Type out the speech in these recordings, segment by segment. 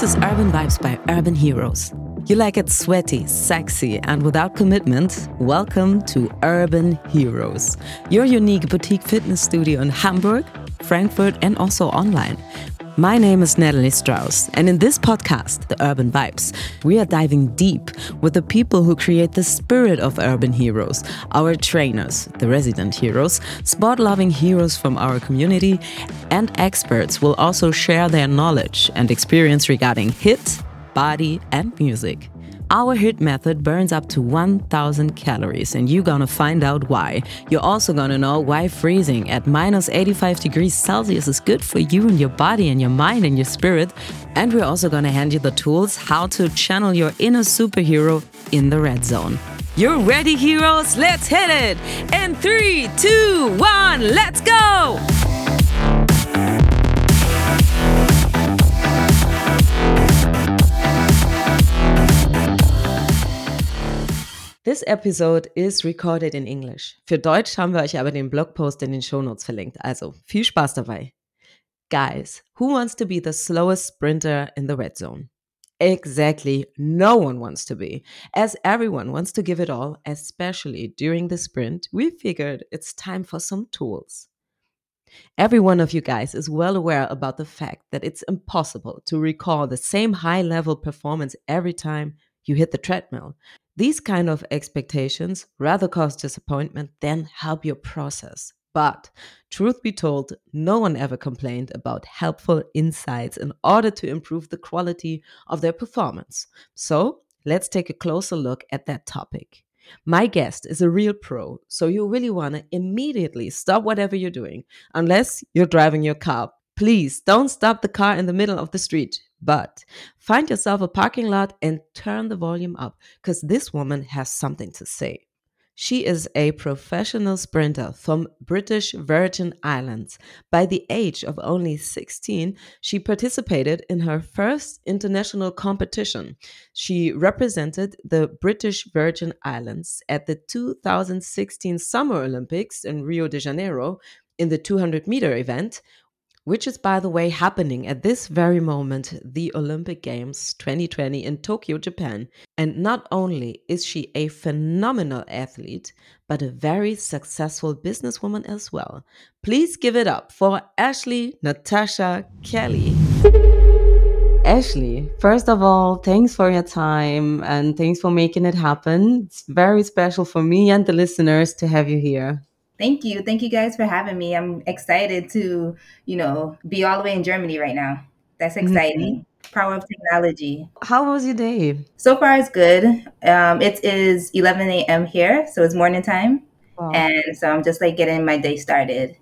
This is Urban Vibes by Urban Heroes. You like it sweaty, sexy, and without commitment? Welcome to Urban Heroes, your unique boutique fitness studio in Hamburg, Frankfurt, and also online. My name is Natalie Strauss, and in this podcast, The Urban Vibes, we are diving deep with the people who create the spirit of urban heroes, our trainers, the resident heroes, sport loving heroes from our community, and experts will also share their knowledge and experience regarding HIIT, body, and music. Our HIIT method burns up to 1000 calories, and you're gonna find out why. You're also gonna know why freezing at minus 85 degrees Celsius is good for you and your body and your mind and your spirit. And we're also gonna hand you the tools how to channel your inner superhero in the red zone. You're ready, heroes? Let's hit it! In three, two, one, let's go! This episode is recorded in English. Für Deutsch haben wir euch aber den Blogpost in den Shownotes verlinkt. Also viel Spaß dabei. Guys, who wants to be the slowest sprinter in the red zone? Exactly, no one wants to be. As everyone wants to give it all, especially during the sprint, we figured it's time for some tools. Every one of you guys is well aware about the fact that it's impossible to recall the same high level performance every time you hit the treadmill. These kind of expectations rather cause disappointment than help your process. But truth be told, no one ever complained about helpful insights in order to improve the quality of their performance. So let's take a closer look at that topic. My guest is a real pro, so you really want to immediately stop whatever you're doing, unless you're driving your car. Please don't stop the car in the middle of the street. But find yourself a parking lot and turn the volume up because this woman has something to say. She is a professional sprinter from British Virgin Islands. By the age of only 16, she participated in her first international competition. She represented the British Virgin Islands at the 2016 Summer Olympics in Rio de Janeiro in the 200 meter event, which is, by the way, happening at this very moment, the Olympic Games 2020 in Tokyo, Japan. And not only is she a phenomenal athlete, but a very successful businesswoman as well. Please give it up for Ashley Natasha Kelly. Ashley, first of all, thanks for your time and thanks for making it happen. It's very special for me and the listeners to have you here. Thank you. Thank you guys for having me. I'm excited to, you know, be all the way in Germany right now. That's mm-hmm. exciting. Mm-hmm. Power of technology. How was your day? So far, it's good. Um, it is 11 a.m. here, so it's morning time. Wow. And so I'm just like getting my day started.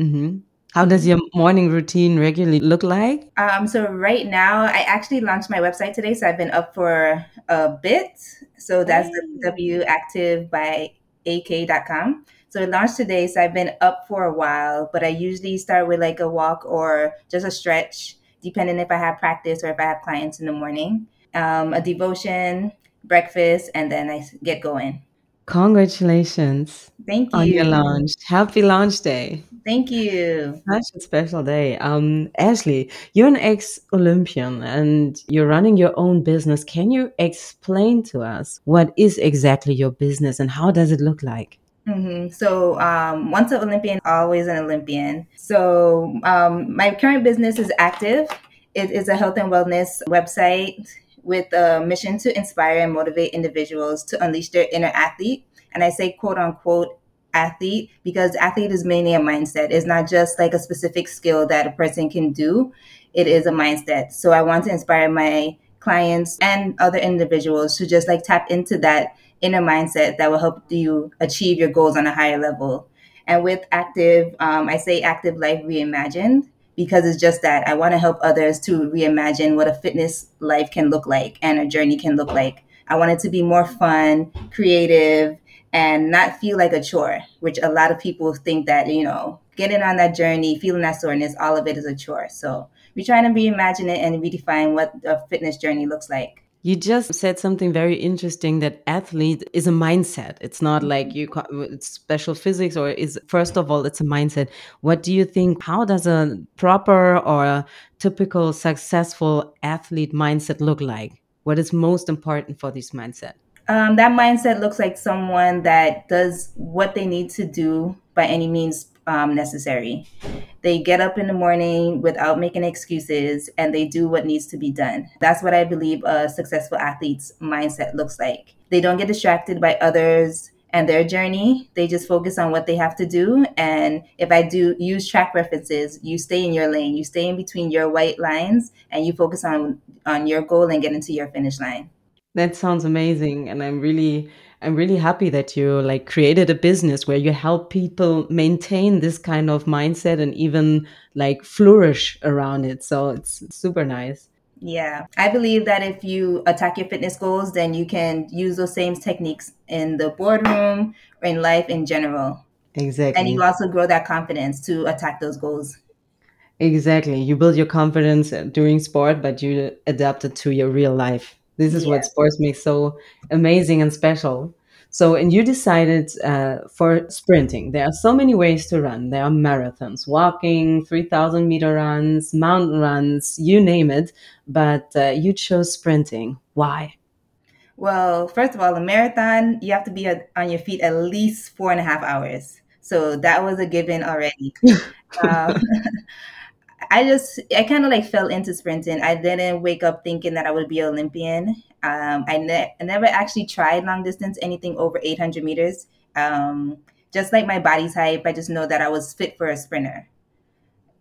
Mm-hmm. How does your morning routine regularly look like? Um, so right now, I actually launched my website today, so I've been up for a bit. So that's hey. www.activebyak.com. So it launched today. So I've been up for a while, but I usually start with like a walk or just a stretch, depending if I have practice or if I have clients in the morning. Um, a devotion, breakfast, and then I get going. Congratulations. Thank you. On your launch. Happy launch day. Thank you. Such a special day. Um, Ashley, you're an ex Olympian and you're running your own business. Can you explain to us what is exactly your business and how does it look like? Mm-hmm. So um, once an Olympian, always an Olympian. So um, my current business is active. It is a health and wellness website with a mission to inspire and motivate individuals to unleash their inner athlete. And I say quote unquote athlete because athlete is mainly a mindset. It's not just like a specific skill that a person can do. It is a mindset. So I want to inspire my clients and other individuals to just like tap into that inner mindset that will help you achieve your goals on a higher level. And with active, um, I say active life reimagined because it's just that I want to help others to reimagine what a fitness life can look like and a journey can look like. I want it to be more fun, creative, and not feel like a chore, which a lot of people think that, you know, getting on that journey, feeling that soreness, all of it is a chore. So we're trying to reimagine it and redefine what a fitness journey looks like. You just said something very interesting that athlete is a mindset. It's not like you it's special physics or is first of all it's a mindset. What do you think how does a proper or a typical successful athlete mindset look like? What is most important for this mindset? Um, that mindset looks like someone that does what they need to do by any means um, necessary. They get up in the morning without making excuses and they do what needs to be done. That's what I believe a successful athlete's mindset looks like. They don't get distracted by others and their journey. They just focus on what they have to do. And if I do use track references, you stay in your lane, you stay in between your white lines, and you focus on on your goal and get into your finish line. That sounds amazing and I'm really I'm really happy that you like created a business where you help people maintain this kind of mindset and even like flourish around it. So it's super nice. Yeah, I believe that if you attack your fitness goals, then you can use those same techniques in the boardroom or in life in general. Exactly. And you also grow that confidence to attack those goals. Exactly. You build your confidence uh, doing sport, but you adapt it to your real life. This is what sports makes so amazing and special. So, and you decided uh, for sprinting. There are so many ways to run. There are marathons, walking, 3,000 meter runs, mountain runs, you name it. But uh, you chose sprinting. Why? Well, first of all, a marathon, you have to be on your feet at least four and a half hours. So that was a given already. um, I just I kind of like fell into sprinting. I didn't wake up thinking that I would be an Olympian. Um, I, ne- I never actually tried long distance, anything over 800 meters. Um, just like my body type, I just know that I was fit for a sprinter.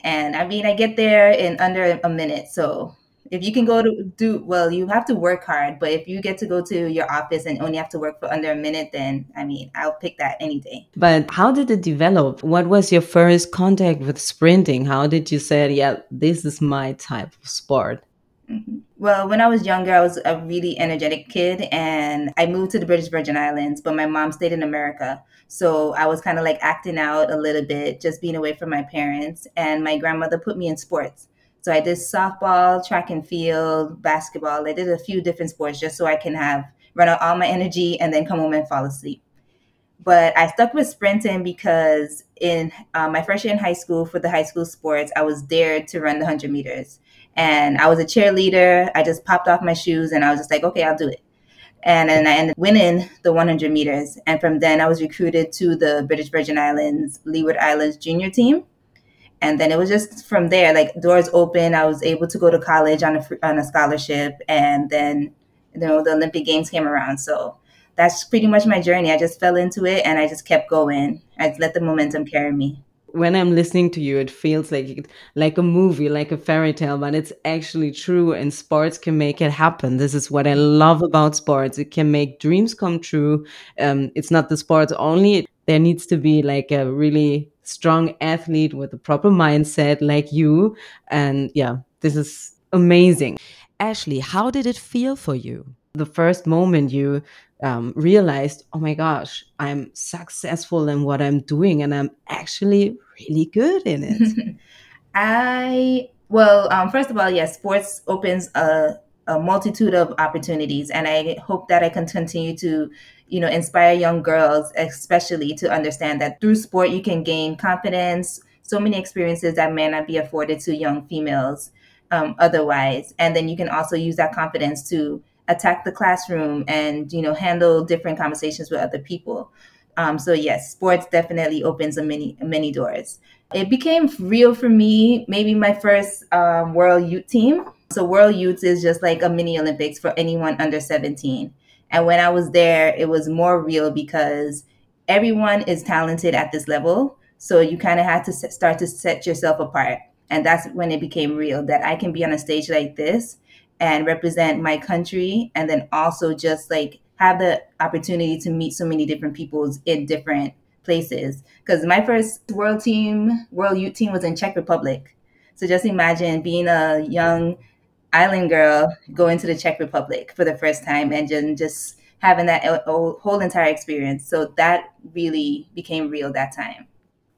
And I mean, I get there in under a minute. So if you can go to do well, you have to work hard. But if you get to go to your office and only have to work for under a minute, then I mean, I'll pick that any day. But how did it develop? What was your first contact with sprinting? How did you say, yeah, this is my type of sport? Mm-hmm. Well, when I was younger, I was a really energetic kid and I moved to the British Virgin Islands, but my mom stayed in America. So I was kind of like acting out a little bit, just being away from my parents. And my grandmother put me in sports. So I did softball, track and field, basketball. I did a few different sports just so I can have run out all my energy and then come home and fall asleep. But I stuck with sprinting because in uh, my first year in high school for the high school sports, I was dared to run the 100 meters. And I was a cheerleader. I just popped off my shoes and I was just like, okay, I'll do it. And then I ended up winning the 100 meters. And from then I was recruited to the British Virgin Islands, Leeward Islands junior team and then it was just from there like doors open i was able to go to college on a on a scholarship and then you know the olympic games came around. So that's pretty much my journey. I just fell into it and i just kept going. I let the momentum carry me. When i'm listening to you it feels like like a movie like a fairy tale but it's actually true and sports can make it happen. This is what i love about sports. It can make dreams come true. Um, it's not the sports only. There needs to be like a really strong athlete with a proper mindset like you. And yeah, this is amazing. Ashley, how did it feel for you? The first moment you um, realized, oh my gosh, I'm successful in what I'm doing and I'm actually really good in it. I, well, um, first of all, yes, sports opens a, a multitude of opportunities. And I hope that I can continue to you know, inspire young girls, especially to understand that through sport you can gain confidence, so many experiences that may not be afforded to young females um, otherwise. And then you can also use that confidence to attack the classroom and, you know, handle different conversations with other people. Um, so yes, sports definitely opens a many many doors. It became real for me. Maybe my first um, World Youth team. So World Youth is just like a mini Olympics for anyone under 17. And when I was there, it was more real because everyone is talented at this level. So you kind of had to start to set yourself apart. And that's when it became real that I can be on a stage like this and represent my country and then also just like have the opportunity to meet so many different peoples in different places. Because my first world team, world youth team was in Czech Republic. So just imagine being a young island girl going to the Czech Republic for the first time and just, just having that whole entire experience. So that really became real that time.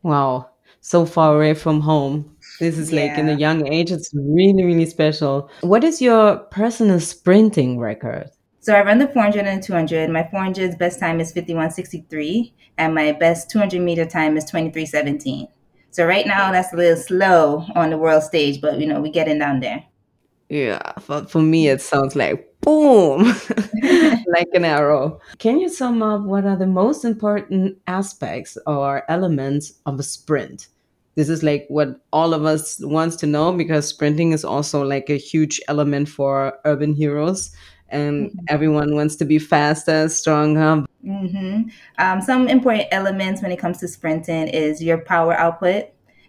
Wow. so far away from home. This is like in a young age, it's really, really special. What is your personal sprinting record? So I run the 400 and 200. My 400's best time is 51.63, and my best 200 meter time is 23.17. So right now, that's a little slow on the world stage, but you know, we're getting down there. Yeah, for, for me, it sounds like boom, like an arrow. Can you sum up what are the most important aspects or elements of a sprint? This is like what all of us wants to know because sprinting is also like a huge element for urban heroes and everyone wants to be faster, stronger. Mm-hmm. Um, some important elements when it comes to sprinting is your power output,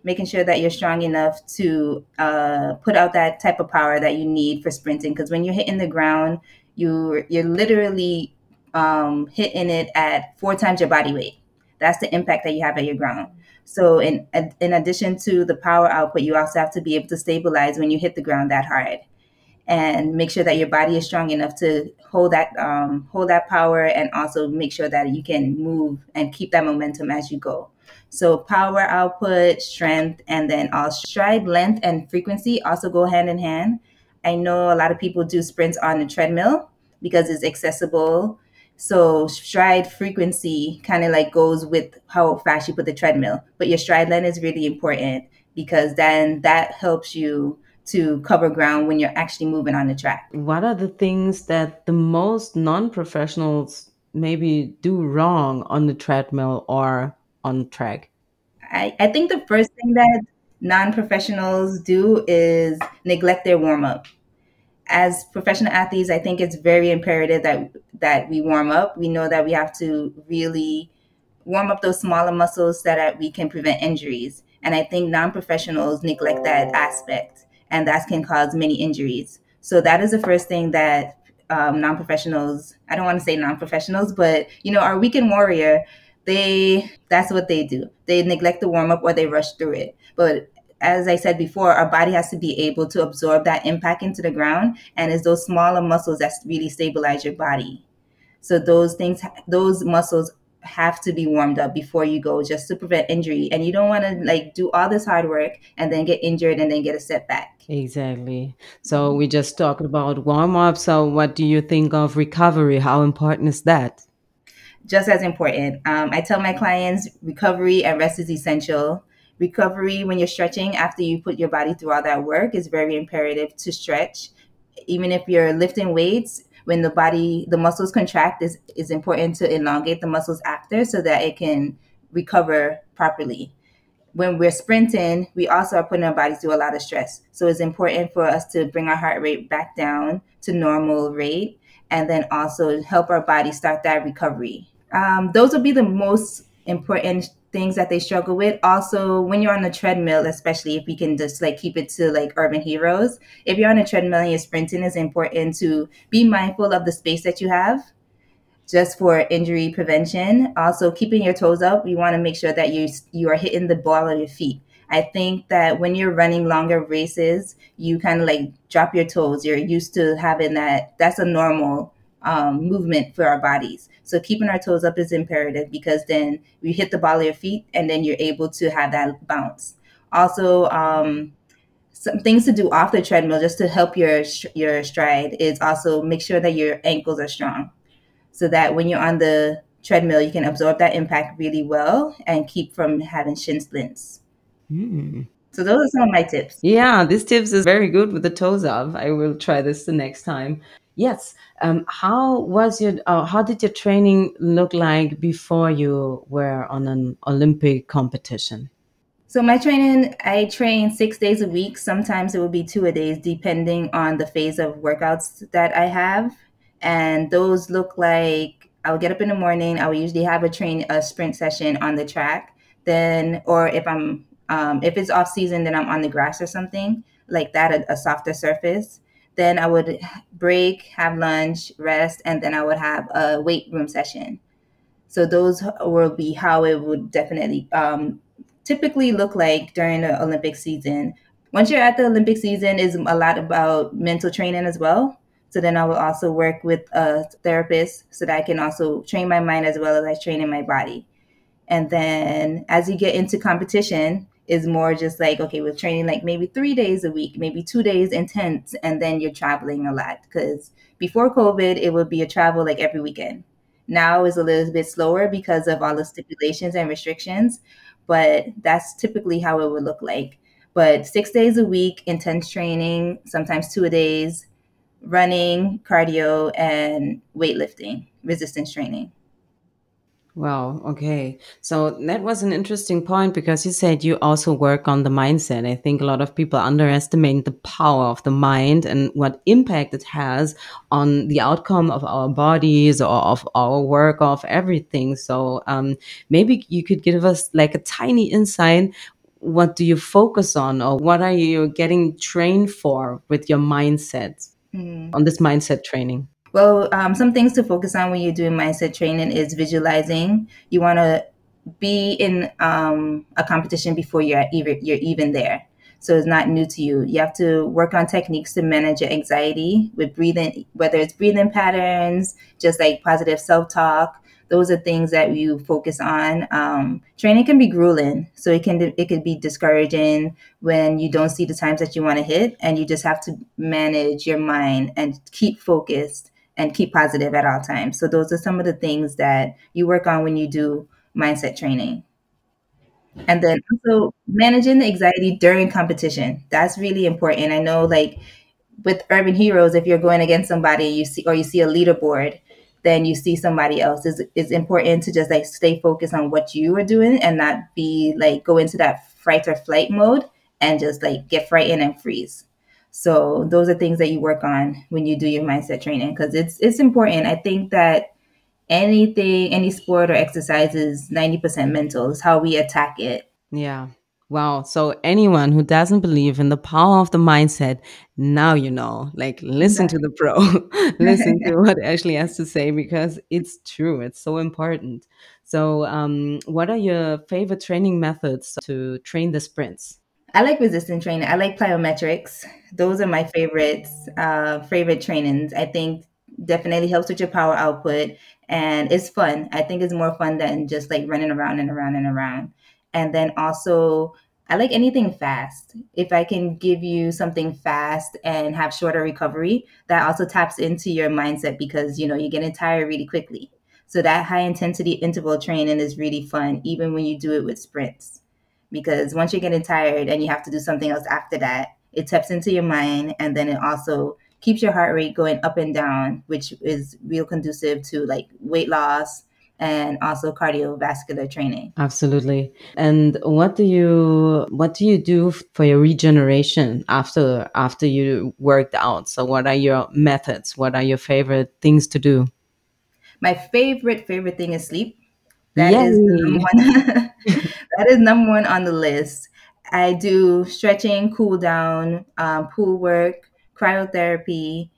making sure that you're strong enough to uh, put out that type of power that you need for sprinting. Because when you're hitting the ground, you you're literally um, hitting it at four times your body weight. That's the impact that you have at your ground. So, in in addition to the power output, you also have to be able to stabilize when you hit the ground that hard and make sure that your body is strong enough to hold that um, hold that power and also make sure that you can move and keep that momentum as you go. So power output strength and then all stride length and frequency also go hand in hand. I know a lot of people do sprints on the treadmill because it's accessible. So stride frequency kind of like goes with how fast you put the treadmill but your stride length is really important because then that helps you to cover ground when you're actually moving on the track. What are the things that the most non professionals maybe do wrong on the treadmill or on track? I, I think the first thing that non professionals do is neglect their warm up. As professional athletes, I think it's very imperative that that we warm up. We know that we have to really warm up those smaller muscles so that we can prevent injuries. And I think non professionals neglect that aspect and that can cause many injuries. So that is the first thing that um, non-professionals, I don't want to say non-professionals, but you know, our weekend warrior, they that's what they do. They neglect the warm up or they rush through it. But as I said before, our body has to be able to absorb that impact into the ground, and it's those smaller muscles that really stabilize your body. So those things, those muscles have to be warmed up before you go just to prevent injury and you don't want to like do all this hard work and then get injured and then get a setback Exactly. So we just talked about warm up. So what do you think of recovery? How important is that? just as important um, i tell my clients recovery and rest is essential recovery when you're stretching after you put your body through all that work is very imperative to stretch even if you're lifting weights when the body the muscles contract is is important to elongate the muscles after so that it can recover properly when we're sprinting we also are putting our bodies through a lot of stress. So it's important for us to bring our heart rate back down to normal rate and then also help our body start that recovery. Um, those will be the most important things that they struggle with. Also, when you're on the treadmill, especially if we can just like keep it to like urban heroes, if you're on a treadmill and you're sprinting, it's important to be mindful of the space that you have just for injury prevention. Also, keeping your toes up, you want to make sure that you you are hitting the ball of your feet. I think that when you're running longer races, you kind of like drop your toes. You're used to having that. That's a normal um, movement for our bodies. So keeping our toes up is imperative because then you hit the ball of your feet and then you're able to have that bounce. Also, um, some things to do off the treadmill just to help your your stride is also make sure that your ankles are strong, so that when you're on the treadmill, you can absorb that impact really well and keep from having shin splints. Mm. So those are some of my tips. Yeah, these tips is very good with the toes up. I will try this the next time. Yes. Um, how was your? Uh, how did your training look like before you were on an Olympic competition? So my training, I train six days a week. Sometimes it will be two a days, depending on the phase of workouts that I have. And those look like I will get up in the morning. I will usually have a train a sprint session on the track. Then, or if I'm um, if it's off season, then I'm on the grass or something like that, a, a softer surface. Then I would break, have lunch, rest, and then I would have a weight room session. So those will be how it would definitely um, typically look like during the Olympic season. Once you're at the Olympic season, is a lot about mental training as well. So then I will also work with a therapist so that I can also train my mind as well as I train in my body. And then as you get into competition, is more just like okay we're training like maybe three days a week maybe two days intense and then you're traveling a lot. Because before covid it would be a travel like every weekend. Now is a little bit slower because of all the stipulations and restrictions but that's typically how it would look like. But six days a week intense training sometimes two days running cardio and weightlifting resistance training Wow. Okay. So that was an interesting point because you said you also work on the mindset. I think a lot of people underestimate the power of the mind and what impact it has on the outcome of our bodies or of our work, of everything. So um, maybe you could give us like a tiny insight. What do you focus on, or what are you getting trained for with your mindset mm. on this mindset training? Well, um, some things to focus on when you're doing mindset training is visualizing. You want to be in um, a competition before you're even you're even there. So it's not new to you. You have to work on techniques to manage your anxiety with breathing, whether it's breathing patterns, just like positive self talk, those are things that you focus on. Um, training can be grueling, so it can it can be discouraging when you don't see the times that you want to hit, and you just have to manage your mind and keep focused and keep positive at all times. So those are some of the things that you work on when you do mindset training. And then also managing the anxiety during competition. That's really important. I know like with urban heroes, if you're going against somebody you see or you see a leaderboard, then you see somebody else. It's, it's important to just like stay focused on what you are doing and not be like go into that fright or flight mode and just like get frightened and freeze. So those are things that you work on when you do your mindset training because it's it's important. I think that anything, any sport or exercise is ninety percent mental. Is how we attack it. Yeah. Wow. So anyone who doesn't believe in the power of the mindset, now you know. Like listen exactly. to the pro. listen to what Ashley has to say because it's true. It's so important. So um, what are your favorite training methods to train the sprints? I like resistance training. I like plyometrics. Those are my favorites, uh, favorite trainings. I think definitely helps with your power output and it's fun. I think it's more fun than just like running around and around and around. And then also, I like anything fast. If I can give you something fast and have shorter recovery, that also taps into your mindset because you know you're getting tired really quickly. So that high intensity interval training is really fun, even when you do it with sprints because once you're getting tired and you have to do something else after that, it taps into your mind and then it also keeps your heart rate going up and down, which is real conducive to like weight loss and also cardiovascular training. Absolutely. And what do you what do you do for your regeneration after after you worked out? So what are your methods? What are your favorite things to do? My favorite favorite thing is sleep. That Yay. is number one. that is number one on the list. I do stretching, cool down, um, pool work, cryotherapy.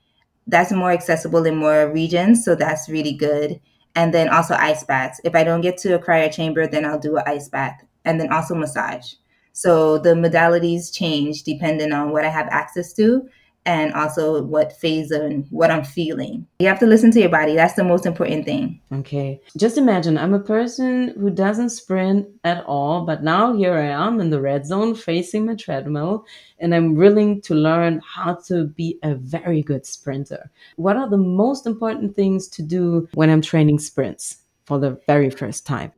That's more accessible in more regions, so that's really good. And then also ice baths. If I don't get to a cryo chamber, then I'll do an ice bath, and then also massage. So the modalities change depending on what I have access to and also what phase and what I'm feeling. You have to listen to your body. That's the most important thing. Okay. Just imagine I'm a person who doesn't sprint at all, but now here I am in the red zone facing my treadmill and I'm willing to learn how to be a very good sprinter. What are the most important things to do when I'm training sprints for the very first time?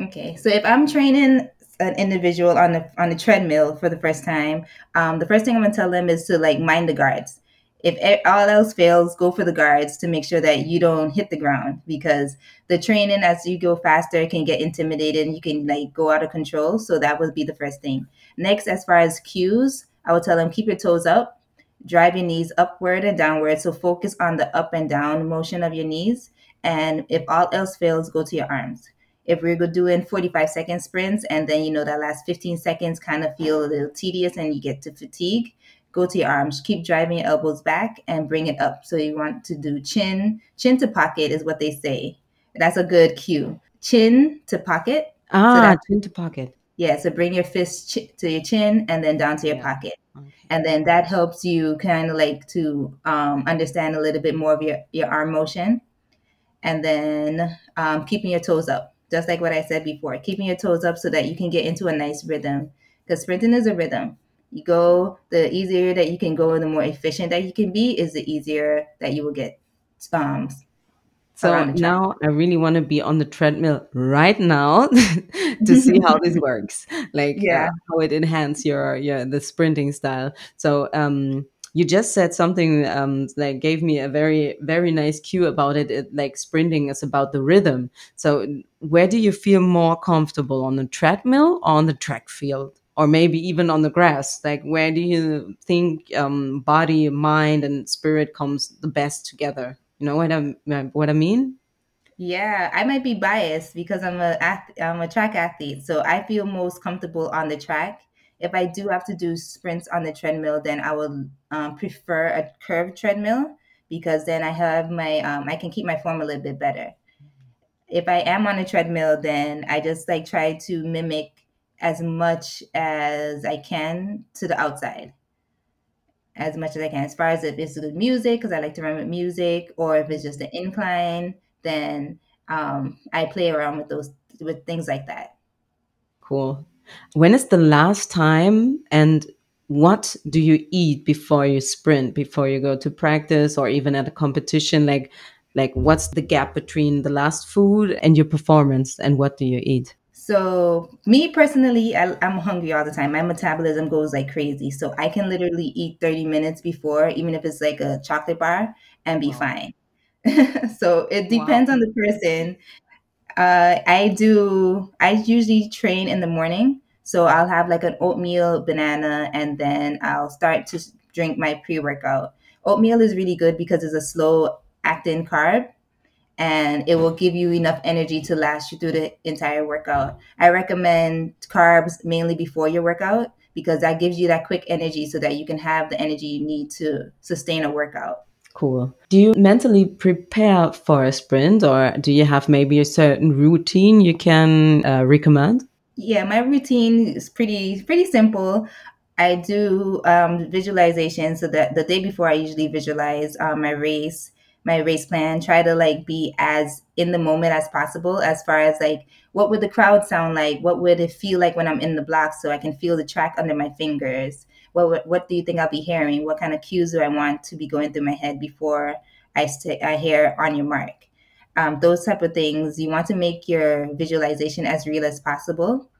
Okay. So if I'm training an individual on the on the treadmill for the first time, um, the first thing I'm gonna tell them is to like mind the guards. If all else fails, go for the guards to make sure that you don't hit the ground because the training as you go faster can get intimidated and you can like go out of control. So that would be the first thing. Next, as far as cues, I would tell them keep your toes up, drive your knees upward and downward. So focus on the up and down motion of your knees. And if all else fails, go to your arms if we're doing 45 second sprints and then you know that last 15 seconds kind of feel a little tedious and you get to fatigue go to your arms. Keep driving your elbows back and bring it up. So you want to do chin chin to pocket is what they say. That's a good cue. Chin to pocket. Ah so chin to pocket. Yeah so bring your fist ch- to your chin and then down to your yeah. pocket. Okay. and then that helps you kind of like to um, understand a little bit more of your, your arm motion. And then um, keeping your toes up just like what I said before, keeping your toes up so that you can get into a nice rhythm. because sprinting is a rhythm. You go, the easier that you can go, the more efficient that you can be, is the easier that you will get um, so now I really want to be on the treadmill right now to see how this works, like uh, yeah. Uh, how it enhances your your the sprinting style. So um, you just said something um, that gave me a very very nice cue about it. it. Like sprinting is about the rhythm. So where do you feel more comfortable on the treadmill or on the track field? Or maybe even on the grass. Like, where do you think um, body, mind, and spirit comes the best together? You know what I what I mean? Yeah, I might be biased because I'm a I'm a track athlete, so I feel most comfortable on the track. If I do have to do sprints on the treadmill, then I would um, prefer a curved treadmill because then I have my um, I can keep my form a little bit better. If I am on a treadmill, then I just like try to mimic as much as I can to the outside as much as I can. As far as if it's good music, because I like to run with music, or if it's just an incline, then um, I play around with those with things like that. Cool. When is the last time and what do you eat before you sprint, before you go to practice or even at a competition? Like like what's the gap between the last food and your performance and what do you eat? So, me personally, I, am hungry all the time. My metabolism goes like crazy. So, I can literally eat 30 minutes before, even if it's like a chocolate bar, and be wow. fine. so, it depends wow. on the person. Uh, I do, I usually train in the morning. So, I'll have like an oatmeal, banana, and then I'll start to drink my pre workout. Oatmeal is really good because it's a slow acting carb and it will give you enough energy to last you through the entire workout. I recommend carbs mainly before your workout because that gives you that quick energy so that you can have the energy you need to sustain a workout. Cool. Do you mentally prepare for a sprint or do you have maybe a certain routine you can uh, recommend? Yeah, my routine is pretty pretty simple. I do um, visualization so that the day before I usually visualize um, my race my race plan, try to like be as in the moment as possible as far as like what would the crowd sound like? What would it feel like when I'm in the block so I can feel the track under my fingers? What what do you think I'll be hearing? What kind of cues do I want to be going through my head before I st- I hear on your mark? Um, those type of things. You want to make your visualization as real as possible.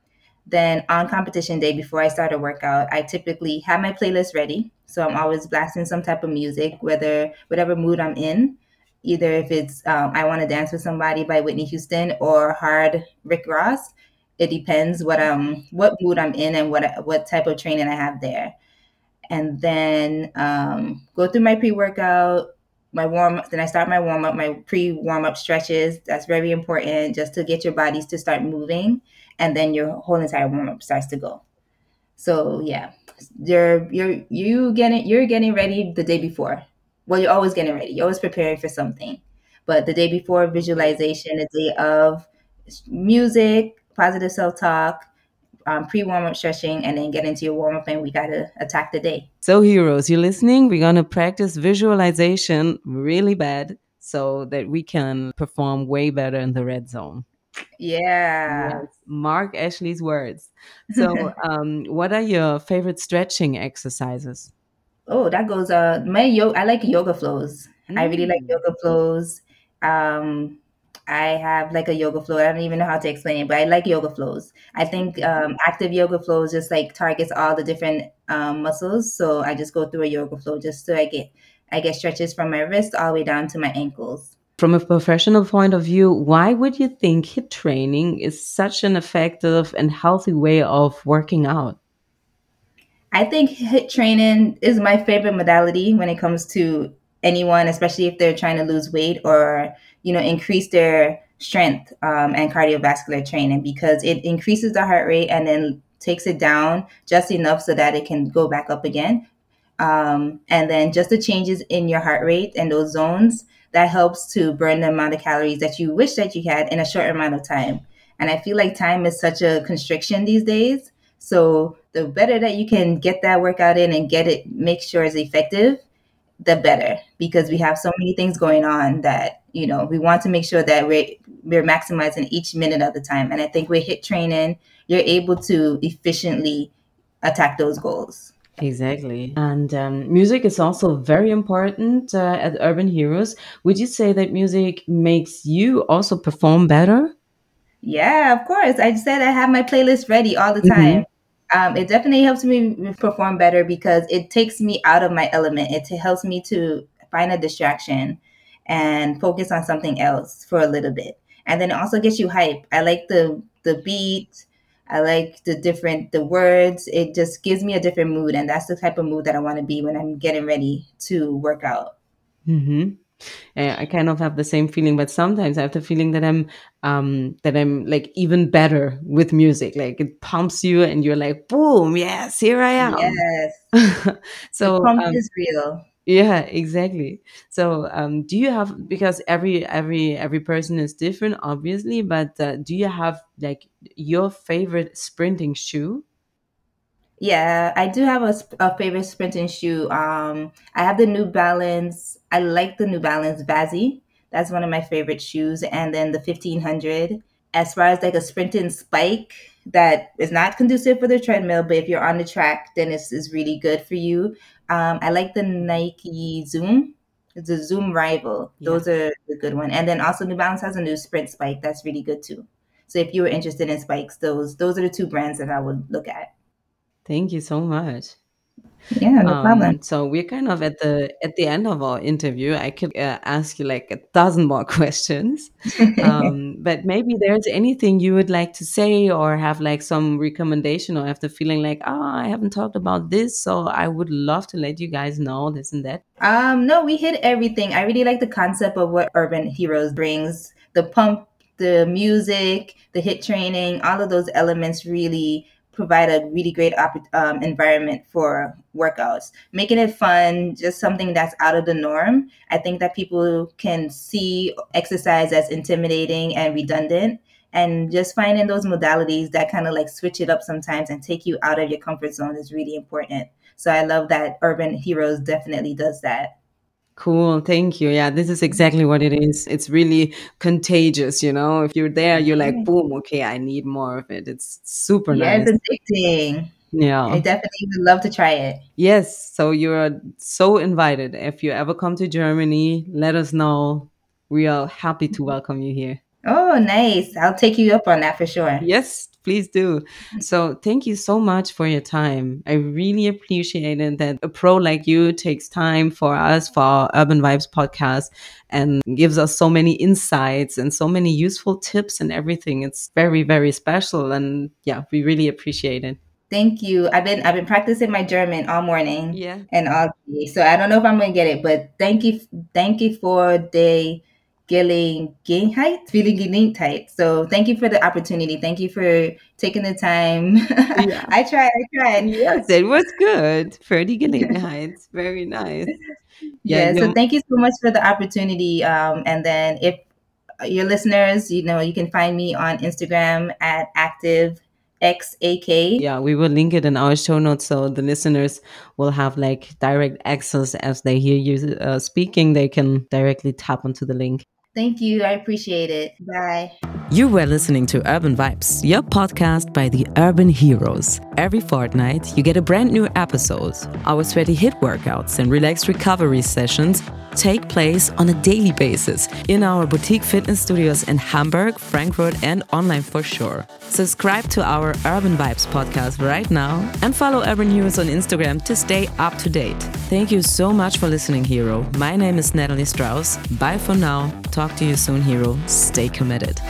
Then on competition day, before I start a workout, I typically have my playlist ready. So I'm always blasting some type of music, whether whatever mood I'm in. Either if it's um, I Want to Dance with Somebody by Whitney Houston or Hard Rick Ross. It depends what um what mood I'm in and what what type of training I have there. And then um, go through my pre workout, my warm up. then I start my warm up, my pre warm up stretches. That's very important just to get your bodies to start moving and then your whole entire warm up starts to go. So yeah, you're you're you getting you're getting ready the day before. Well, you're always getting ready. You're always preparing for something. But the day before visualization, the day of music, positive self talk, um, pre warm up stretching, and then get into your warm up, and we gotta attack the day. So, heroes, you're listening. We're gonna practice visualization really bad so that we can perform way better in the red zone. Yeah. Yes. Mark Ashley's words. So, um, what are your favorite stretching exercises? Oh, that goes. Uh, my yoga. I like yoga flows. Mm. I really like mm. yoga flows. Um, I have like a yoga flow. I don't even know how to explain it, but I like yoga flows. I think um, active yoga flows just like targets all the different um, muscles. So I just go through a yoga flow just so I get I get stretches from my wrist all the way down to my ankles. From a professional point of view, why would you think HIIT training is such an effective and healthy way of working out? I think HIIT training is my favorite modality when it comes to anyone, especially if they're trying to lose weight or you know increase their strength um, and cardiovascular training because it increases the heart rate and then takes it down just enough so that it can go back up again. Um, and then just the changes in your heart rate and those zones that helps to burn the amount of calories that you wish that you had in a short amount of time. And I feel like time is such a constriction these days. So the better that you can get that workout in and get it, make sure it's effective, the better. Because we have so many things going on that, you know, we want to make sure that we're we're maximizing each minute of the time. And I think with HIIT training, you're able to efficiently attack those goals. Exactly. And um, music is also very important uh, at Urban Heroes. Would you say that music makes you also perform better? Yeah, of course. I said I have my playlist ready all the time. Mm-hmm. Um, it definitely helps me perform better because it takes me out of my element. It helps me to find a distraction and focus on something else for a little bit. And then it also gets you hype. I like the the beat I like the different the words. It just gives me a different mood, and that's the type of mood that I want to be when I'm getting ready to work out. Mm-hmm. I kind of have the same feeling, but sometimes I have the feeling that I'm um that I'm like even better with music. Like it pumps you, and you're like, boom, yes, here I am. Yes. so the pump um, is real yeah exactly so um, do you have because every every every person is different obviously but uh, do you have like your favorite sprinting shoe yeah i do have a, a favorite sprinting shoe um i have the new balance i like the new balance Vazee that's one of my favorite shoes and then the 1500 as far as like a sprinting spike that is not conducive for the treadmill, but if you're on the track, then it's, it's really good for you. Um, I like the Nike Zoom. It's a Zoom rival. Yeah. Those are the good one. And then also New Balance has a new sprint spike that's really good too. So if you were interested in spikes, those those are the two brands that I would look at. Thank you so much. Yeah, no um, problem. So we're kind of at the at the end of our interview. I could uh, ask you like a dozen more questions, um, but maybe there's anything you would like to say or have like some recommendation or have the feeling like, oh, I haven't talked about this, so I would love to let you guys know this and that. Um, no, we HIIT everything. I really like the concept of what Urban Heroes brings. The pump, the music, the hit training, all of those elements really provide a really great op- um, environment for workouts, making it fun, just something that's out of the norm. I think that people can see exercise as intimidating and redundant. And just finding those modalities that kind of like switch it up sometimes and take you out of your comfort zone is really important. So I love that Urban Heroes definitely does that. Cool. Thank you. Yeah, this is exactly what it is. It's really contagious, you know. If you're there, you're like, boom, okay, I need more of it. It's super yeah, nice. it's addicting. Yeah. I definitely would love to try it. Yes. So you're so invited. If you ever come to Germany, let us know. We are happy to mm-hmm. welcome you here. Oh, nice. I'll take you up on that for sure. Yes, please do. Mm-hmm. So, thank you so much for your time. I really appreciate it that a pro like you takes time for us, for our Urban Vibes podcast, and gives us so many insights and so many useful tips and everything. It's very, very special. And yeah, we really appreciate it. Thank you. I've been I've been practicing my German all morning. Yeah. And all day. So I don't know if I'm gonna get it, but thank you thank you for the Gelegenheit, Gelegenheit. So thank you for the opportunity. Thank you for taking the time. Yeah. I tried. I tried. Yes, it was good. Pretty Gelegenheit. Very nice. Yeah. yeah so thank you so much for the opportunity. Um, and then if your listeners, you know, you can find me on Instagram at active XAK. Yeah, we will link it in our show notes so the listeners will have like direct access as they hear you uh, speaking. They can directly tap onto the link. Thank you. I appreciate it. Bye. You were listening to Urban Vibes, your podcast by the Urban Heroes. Every fortnight, you get a brand new episode. Our sweaty HIIT workouts and relaxed recovery sessions take place on a daily basis in our boutique fitness studios in Hamburg, Frankfurt, and online for sure. Subscribe to our Urban Vibes podcast right now and follow Urban Heroes on Instagram to stay up to date. Thank you so much for listening, Hero. My name is Natalie Strauss. Bye for now. Talk to you soon, Hero. Stay committed.